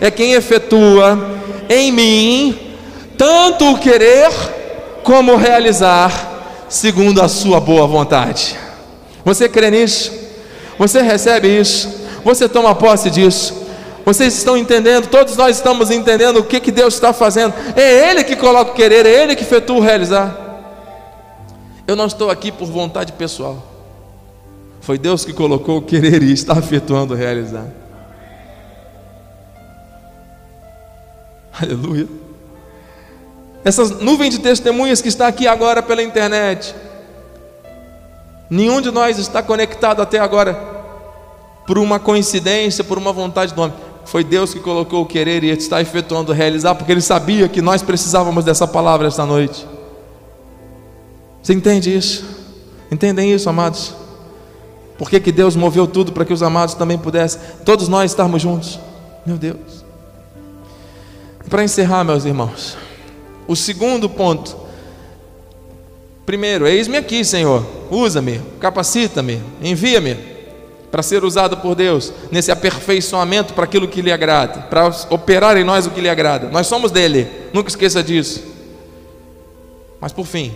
é quem efetua em mim tanto o querer como realizar, segundo a sua boa vontade. Você crê nisso? Você recebe isso? Você toma posse disso? Vocês estão entendendo? Todos nós estamos entendendo o que, que Deus está fazendo. É Ele que coloca o querer, é Ele que efetua o realizar. Eu não estou aqui por vontade pessoal. Foi Deus que colocou o querer e está efetuando o realizar. Aleluia. Essas nuvens de testemunhas que está aqui agora pela internet. Nenhum de nós está conectado até agora por uma coincidência, por uma vontade do homem. Foi Deus que colocou o querer e está efetuando realizar, porque Ele sabia que nós precisávamos dessa palavra esta noite. Você entende isso? Entendem isso, amados? Por que, que Deus moveu tudo para que os amados também pudessem, todos nós estarmos juntos? Meu Deus. Para encerrar, meus irmãos, o segundo ponto. Primeiro, eis-me aqui, Senhor, usa-me, capacita-me, envia-me para ser usado por Deus nesse aperfeiçoamento para aquilo que lhe agrada, para operar em nós o que lhe agrada. Nós somos dele, nunca esqueça disso. Mas por fim,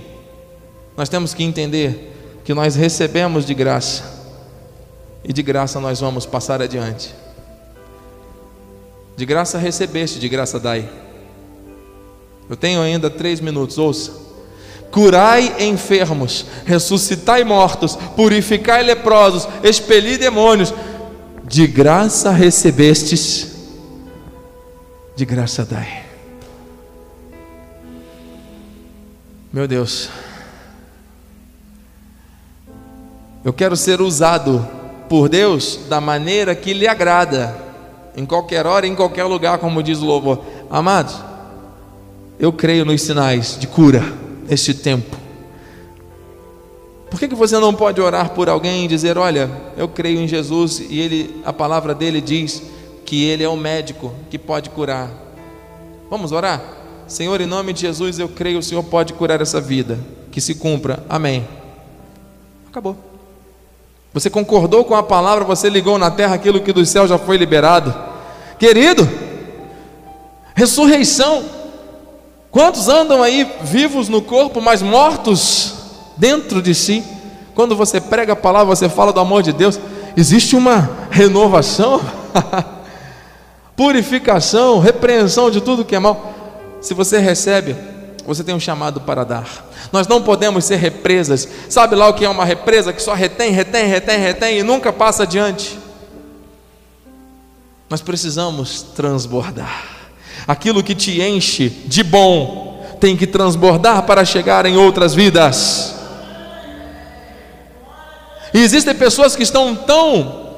nós temos que entender que nós recebemos de graça e de graça nós vamos passar adiante. De graça recebeste, de graça dai. Eu tenho ainda três minutos, ouça curai enfermos, ressuscitai mortos, purificai leprosos, expeli demônios. De graça recebestes, de graça dai. Meu Deus, eu quero ser usado por Deus da maneira que lhe agrada, em qualquer hora, em qualquer lugar, como diz o louvor. Amados, eu creio nos sinais de cura neste tempo? Por que, que você não pode orar por alguém e dizer: Olha, eu creio em Jesus e ele, a palavra dele diz que ele é o médico que pode curar? Vamos orar? Senhor, em nome de Jesus, eu creio, o Senhor pode curar essa vida. Que se cumpra. Amém. Acabou. Você concordou com a palavra, você ligou na terra aquilo que do céu já foi liberado. Querido, ressurreição. Quantos andam aí vivos no corpo, mas mortos dentro de si? Quando você prega a palavra, você fala do amor de Deus, existe uma renovação, purificação, repreensão de tudo que é mal. Se você recebe, você tem um chamado para dar. Nós não podemos ser represas. Sabe lá o que é uma represa que só retém, retém, retém, retém e nunca passa adiante? Nós precisamos transbordar. Aquilo que te enche de bom tem que transbordar para chegar em outras vidas. E existem pessoas que estão tão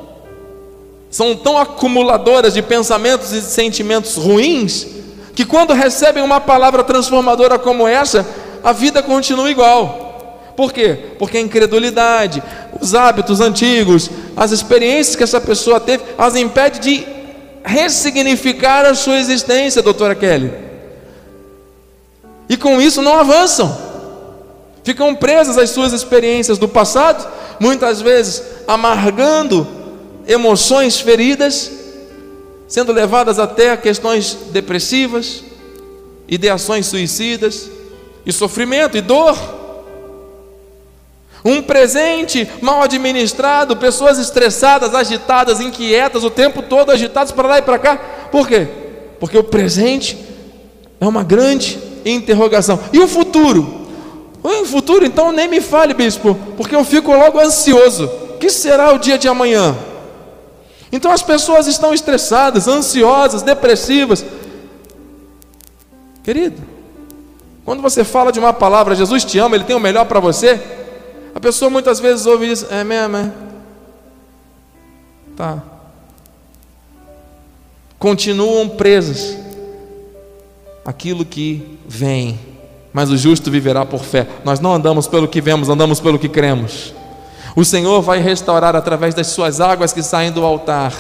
são tão acumuladoras de pensamentos e sentimentos ruins que quando recebem uma palavra transformadora como essa, a vida continua igual. Por quê? Porque a incredulidade, os hábitos antigos, as experiências que essa pessoa teve, as impede de ressignificar a sua existência, doutora Kelly. E com isso não avançam. Ficam presas às suas experiências do passado, muitas vezes amargando emoções feridas, sendo levadas até a questões depressivas, ideações suicidas, e sofrimento e dor. Um presente mal administrado, pessoas estressadas, agitadas, inquietas, o tempo todo agitadas para lá e para cá. Por quê? Porque o presente é uma grande interrogação. E o futuro? O futuro, então, nem me fale, bispo, porque eu fico logo ansioso. O que será o dia de amanhã? Então as pessoas estão estressadas, ansiosas, depressivas. Querido, quando você fala de uma palavra, Jesus te ama, Ele tem o melhor para você, a pessoa muitas vezes ouve isso, é mesmo, é? Tá. Continuam presas aquilo que vem, mas o justo viverá por fé. Nós não andamos pelo que vemos, andamos pelo que cremos. O Senhor vai restaurar através das suas águas que saem do altar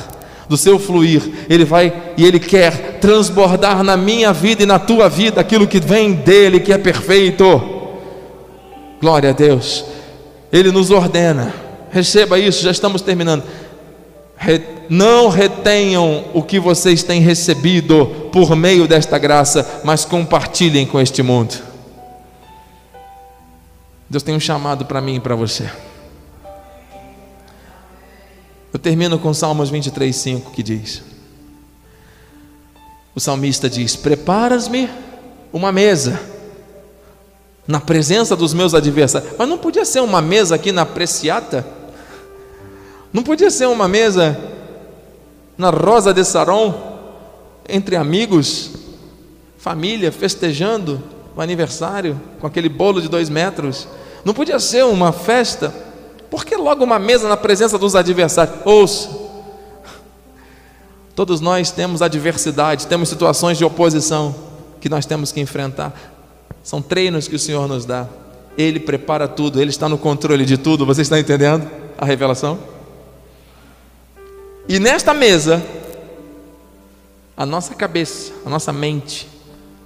do seu fluir, Ele vai e Ele quer transbordar na minha vida e na tua vida aquilo que vem dEle, que é perfeito. Glória a Deus. Ele nos ordena, receba isso, já estamos terminando. Não retenham o que vocês têm recebido por meio desta graça, mas compartilhem com este mundo. Deus tem um chamado para mim e para você. Eu termino com Salmos 23, 5 que diz: O salmista diz: Preparas-me uma mesa na presença dos meus adversários. Mas não podia ser uma mesa aqui na Preciata? Não podia ser uma mesa na Rosa de Saron, entre amigos, família, festejando o aniversário com aquele bolo de dois metros? Não podia ser uma festa? Por que logo uma mesa na presença dos adversários? Ouça, todos nós temos adversidade, temos situações de oposição que nós temos que enfrentar. São treinos que o Senhor nos dá. Ele prepara tudo, Ele está no controle de tudo. Você está entendendo a revelação? E nesta mesa, a nossa cabeça, a nossa mente,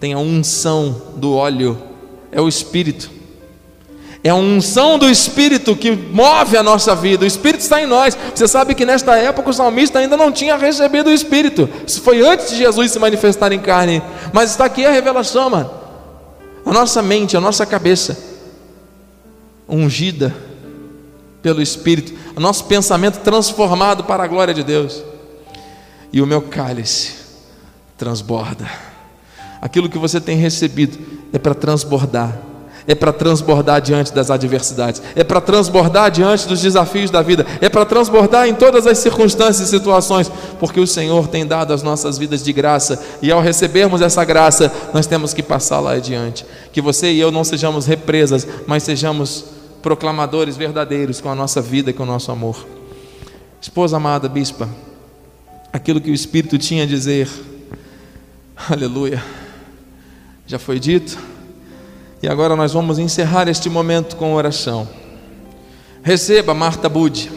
tem a unção do óleo, é o Espírito. É a unção do Espírito que move a nossa vida. O Espírito está em nós. Você sabe que nesta época o salmista ainda não tinha recebido o Espírito. Isso foi antes de Jesus se manifestar em carne. Mas está aqui a revelação, mano. A nossa mente, a nossa cabeça, ungida pelo Espírito. O nosso pensamento transformado para a glória de Deus. E o meu cálice transborda. Aquilo que você tem recebido é para transbordar é para transbordar diante das adversidades, é para transbordar diante dos desafios da vida, é para transbordar em todas as circunstâncias e situações, porque o Senhor tem dado as nossas vidas de graça e ao recebermos essa graça, nós temos que passá-la adiante. Que você e eu não sejamos represas, mas sejamos proclamadores verdadeiros com a nossa vida e com o nosso amor. Esposa amada, bispa, aquilo que o Espírito tinha a dizer, aleluia, já foi dito. E agora nós vamos encerrar este momento com oração. Receba Marta Budi,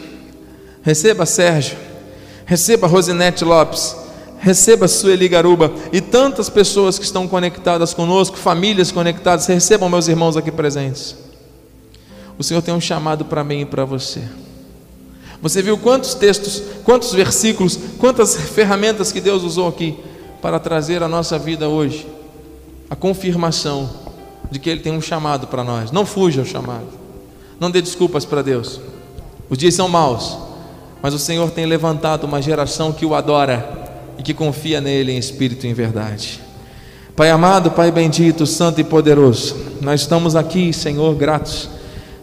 receba Sérgio, receba Rosinete Lopes, Receba Sueli Garuba e tantas pessoas que estão conectadas conosco, famílias conectadas, recebam meus irmãos aqui presentes. O Senhor tem um chamado para mim e para você. Você viu quantos textos, quantos versículos, quantas ferramentas que Deus usou aqui para trazer à nossa vida hoje a confirmação de que Ele tem um chamado para nós. Não fuja ao chamado, não dê desculpas para Deus. Os dias são maus, mas o Senhor tem levantado uma geração que o adora e que confia nele em espírito e em verdade. Pai amado, Pai bendito, santo e poderoso, nós estamos aqui, Senhor, gratos,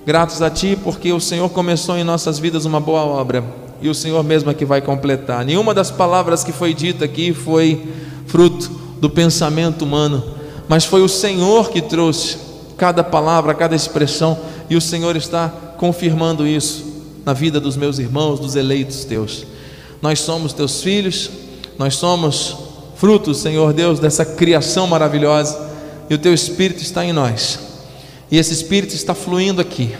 gratos a Ti, porque o Senhor começou em nossas vidas uma boa obra e o Senhor mesmo é que vai completar. Nenhuma das palavras que foi dita aqui foi fruto do pensamento humano, mas foi o Senhor que trouxe cada palavra, cada expressão, e o Senhor está confirmando isso na vida dos meus irmãos, dos eleitos teus. Nós somos teus filhos, nós somos frutos, Senhor Deus, dessa criação maravilhosa, e o teu Espírito está em nós, e esse Espírito está fluindo aqui.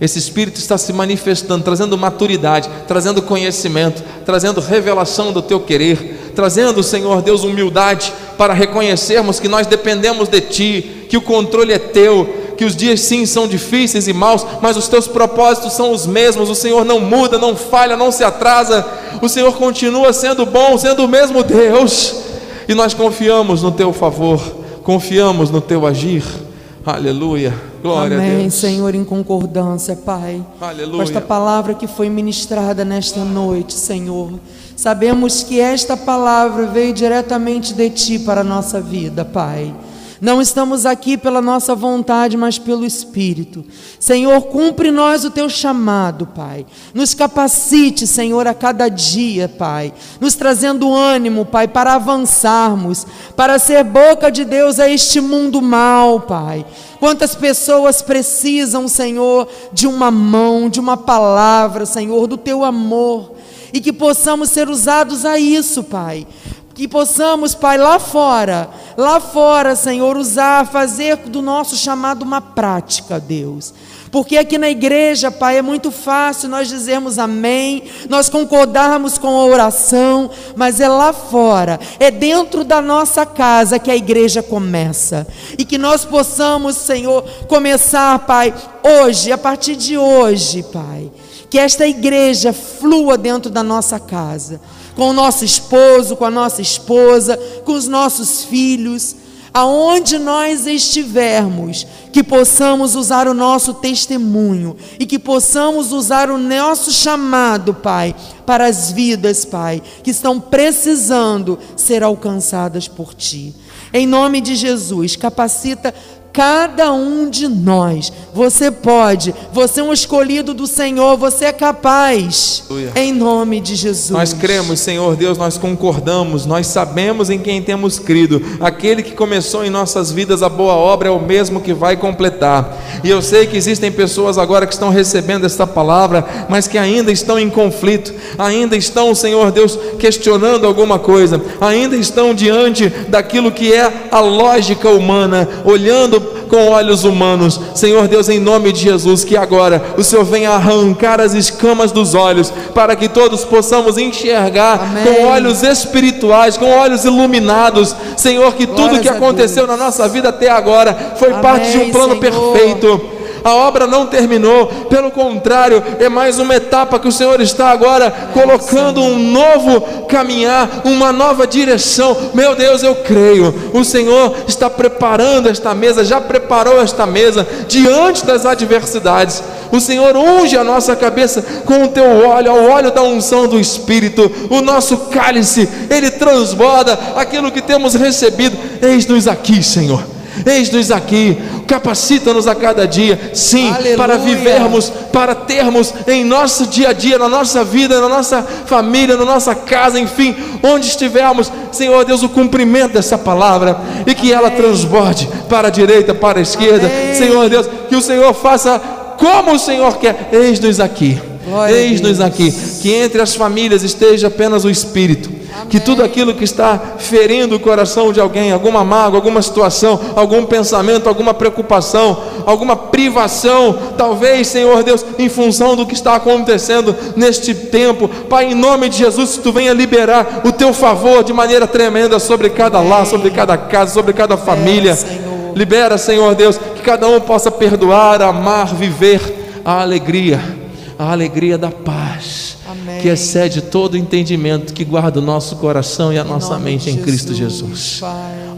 Esse Espírito está se manifestando, trazendo maturidade, trazendo conhecimento, trazendo revelação do teu querer, trazendo, Senhor Deus, humildade para reconhecermos que nós dependemos de Ti, que o controle é Teu, que os dias sim são difíceis e maus, mas os Teus propósitos são os mesmos. O Senhor não muda, não falha, não se atrasa. O Senhor continua sendo bom, sendo o mesmo Deus, e nós confiamos no Teu favor, confiamos no Teu agir. Aleluia. Glória Amém, a Deus. Senhor, em concordância, Pai. Aleluia. Com esta palavra que foi ministrada nesta noite, Senhor. Sabemos que esta palavra veio diretamente de Ti para a nossa vida, Pai. Não estamos aqui pela nossa vontade, mas pelo Espírito. Senhor, cumpre nós o teu chamado, Pai. Nos capacite, Senhor, a cada dia, Pai. Nos trazendo ânimo, Pai, para avançarmos, para ser boca de Deus a este mundo mal, Pai. Quantas pessoas precisam, Senhor, de uma mão, de uma palavra, Senhor, do teu amor. E que possamos ser usados a isso, Pai que possamos, Pai, lá fora, lá fora, Senhor, usar, fazer do nosso chamado uma prática, Deus. Porque aqui na igreja, Pai, é muito fácil nós dizermos amém, nós concordarmos com a oração, mas é lá fora, é dentro da nossa casa que a igreja começa. E que nós possamos, Senhor, começar, Pai, hoje, a partir de hoje, Pai, que esta igreja flua dentro da nossa casa com o nosso esposo, com a nossa esposa, com os nossos filhos, aonde nós estivermos, que possamos usar o nosso testemunho e que possamos usar o nosso chamado, Pai, para as vidas, Pai, que estão precisando ser alcançadas por Ti. Em nome de Jesus, capacita cada um de nós. Você pode, você é um escolhido do Senhor, você é capaz. Aleluia. Em nome de Jesus. Nós cremos, Senhor Deus, nós concordamos, nós sabemos em quem temos crido. Aquele que começou em nossas vidas a boa obra é o mesmo que vai completar. E eu sei que existem pessoas agora que estão recebendo esta palavra, mas que ainda estão em conflito, ainda estão, Senhor Deus, questionando alguma coisa, ainda estão diante daquilo que é a lógica humana, olhando com olhos humanos. Senhor Deus, em nome de Jesus, que agora o Senhor venha arrancar as escamas dos olhos, para que todos possamos enxergar Amém. com olhos espirituais, com olhos iluminados. Senhor, que tudo Glórias que a aconteceu na nossa vida até agora foi Amém, parte de um plano Senhor. perfeito. A obra não terminou, pelo contrário, é mais uma etapa que o Senhor está agora colocando um novo caminhar, uma nova direção. Meu Deus, eu creio. O Senhor está preparando esta mesa, já preparou esta mesa diante das adversidades. O Senhor unge a nossa cabeça com o teu óleo, o óleo da unção do Espírito. O nosso cálice, ele transborda aquilo que temos recebido. Eis-nos aqui, Senhor. Eis-nos aqui, capacita-nos a cada dia, sim, Aleluia. para vivermos, para termos em nosso dia a dia, na nossa vida, na nossa família, na nossa casa, enfim, onde estivermos, Senhor Deus, o cumprimento dessa palavra e que ela transborde para a direita, para a esquerda, Amém. Senhor Deus, que o Senhor faça como o Senhor quer, eis-nos aqui. Eis-nos aqui, que entre as famílias esteja apenas o Espírito, que tudo aquilo que está ferindo o coração de alguém, alguma mágoa, alguma situação, algum pensamento, alguma preocupação, alguma privação, talvez, Senhor Deus, em função do que está acontecendo neste tempo, Pai, em nome de Jesus, tu venha liberar o teu favor de maneira tremenda sobre cada lar, sobre cada casa, sobre cada família. Senhor. Libera, Senhor Deus, que cada um possa perdoar, amar, viver a alegria, a alegria da paz. Que excede todo entendimento, que guarda o nosso coração e a nossa mente em Cristo Jesus.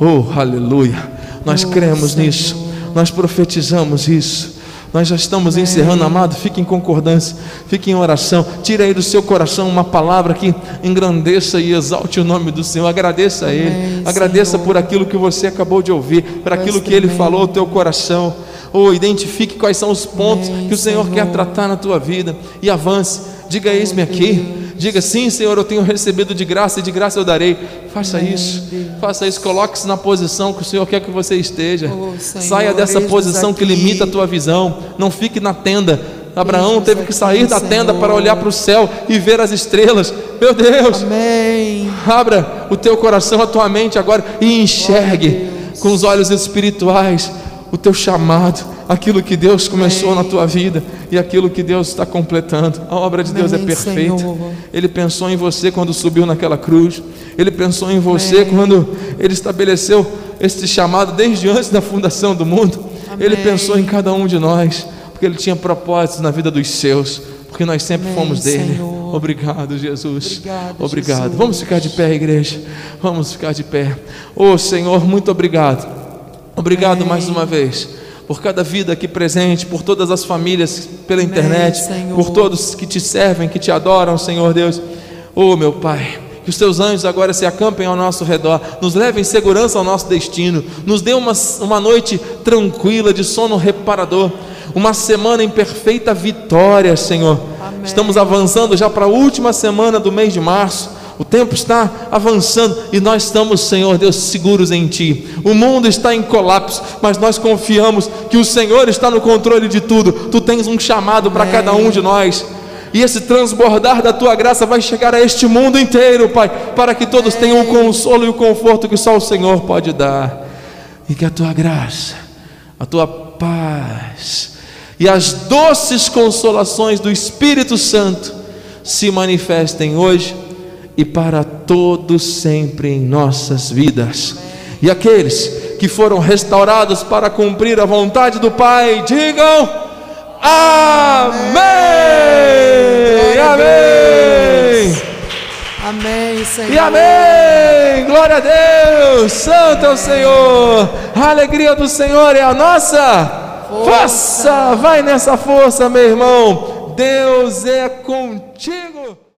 Oh, aleluia! Nós cremos nisso, nós profetizamos isso. Nós já estamos encerrando, amado. Fique em concordância, fique em oração. Tire aí do seu coração uma palavra que engrandeça e exalte o nome do Senhor. Agradeça a Ele, Amém, agradeça Senhor. por aquilo que você acabou de ouvir, por aquilo que Ele falou ao teu coração. Oh, identifique quais são os pontos Amém, que o Senhor, quer Senhor. tratar na tua vida e avance. Diga: Eis-me aqui. Diga sim, Senhor, eu tenho recebido de graça e de graça eu darei. Faça isso. Faça isso. Coloque-se na posição que o Senhor quer que você esteja. Oh, Senhor, Saia dessa posição que limita a tua visão. Não fique na tenda. Abraão teve que sair da tenda para olhar para o céu e ver as estrelas. Meu Deus, Amém. abra o teu coração, a tua mente agora e enxergue com os olhos espirituais o teu chamado, aquilo que Deus começou na tua vida e aquilo que Deus está completando. A obra de Deus é Amém, perfeita. Senhor. Ele pensou em você quando subiu naquela cruz. Ele pensou em você Amém. quando ele estabeleceu este chamado desde antes da fundação do mundo. Ele Amém. pensou em cada um de nós, porque ele tinha propósitos na vida dos seus, porque nós sempre Amém, fomos dele. Senhor. Obrigado, Jesus. Obrigado, Obrigado. Jesus. Vamos ficar de pé, igreja. Vamos ficar de pé. Oh, Senhor, muito obrigado. Obrigado mais uma vez por cada vida aqui presente, por todas as famílias pela internet, por todos que te servem, que te adoram, Senhor Deus. Oh, meu Pai, que os teus anjos agora se acampem ao nosso redor, nos levem em segurança ao nosso destino, nos dê uma, uma noite tranquila, de sono reparador, uma semana em perfeita vitória, Senhor. Amém. Estamos avançando já para a última semana do mês de março. O tempo está avançando e nós estamos, Senhor Deus, seguros em Ti. O mundo está em colapso, mas nós confiamos que o Senhor está no controle de tudo. Tu tens um chamado para cada um de nós. E esse transbordar da tua graça vai chegar a este mundo inteiro, Pai, para que todos tenham o consolo e o conforto que só o Senhor pode dar. E que a tua graça, a tua paz e as doces consolações do Espírito Santo se manifestem hoje e para todos sempre em nossas vidas. E aqueles que foram restaurados para cumprir a vontade do Pai, digam Amém! Amém! Amém, Senhor. E amém! Glória a Deus! Santo é o Senhor! A alegria do Senhor é a nossa força! Vai nessa força, meu irmão! Deus é contigo!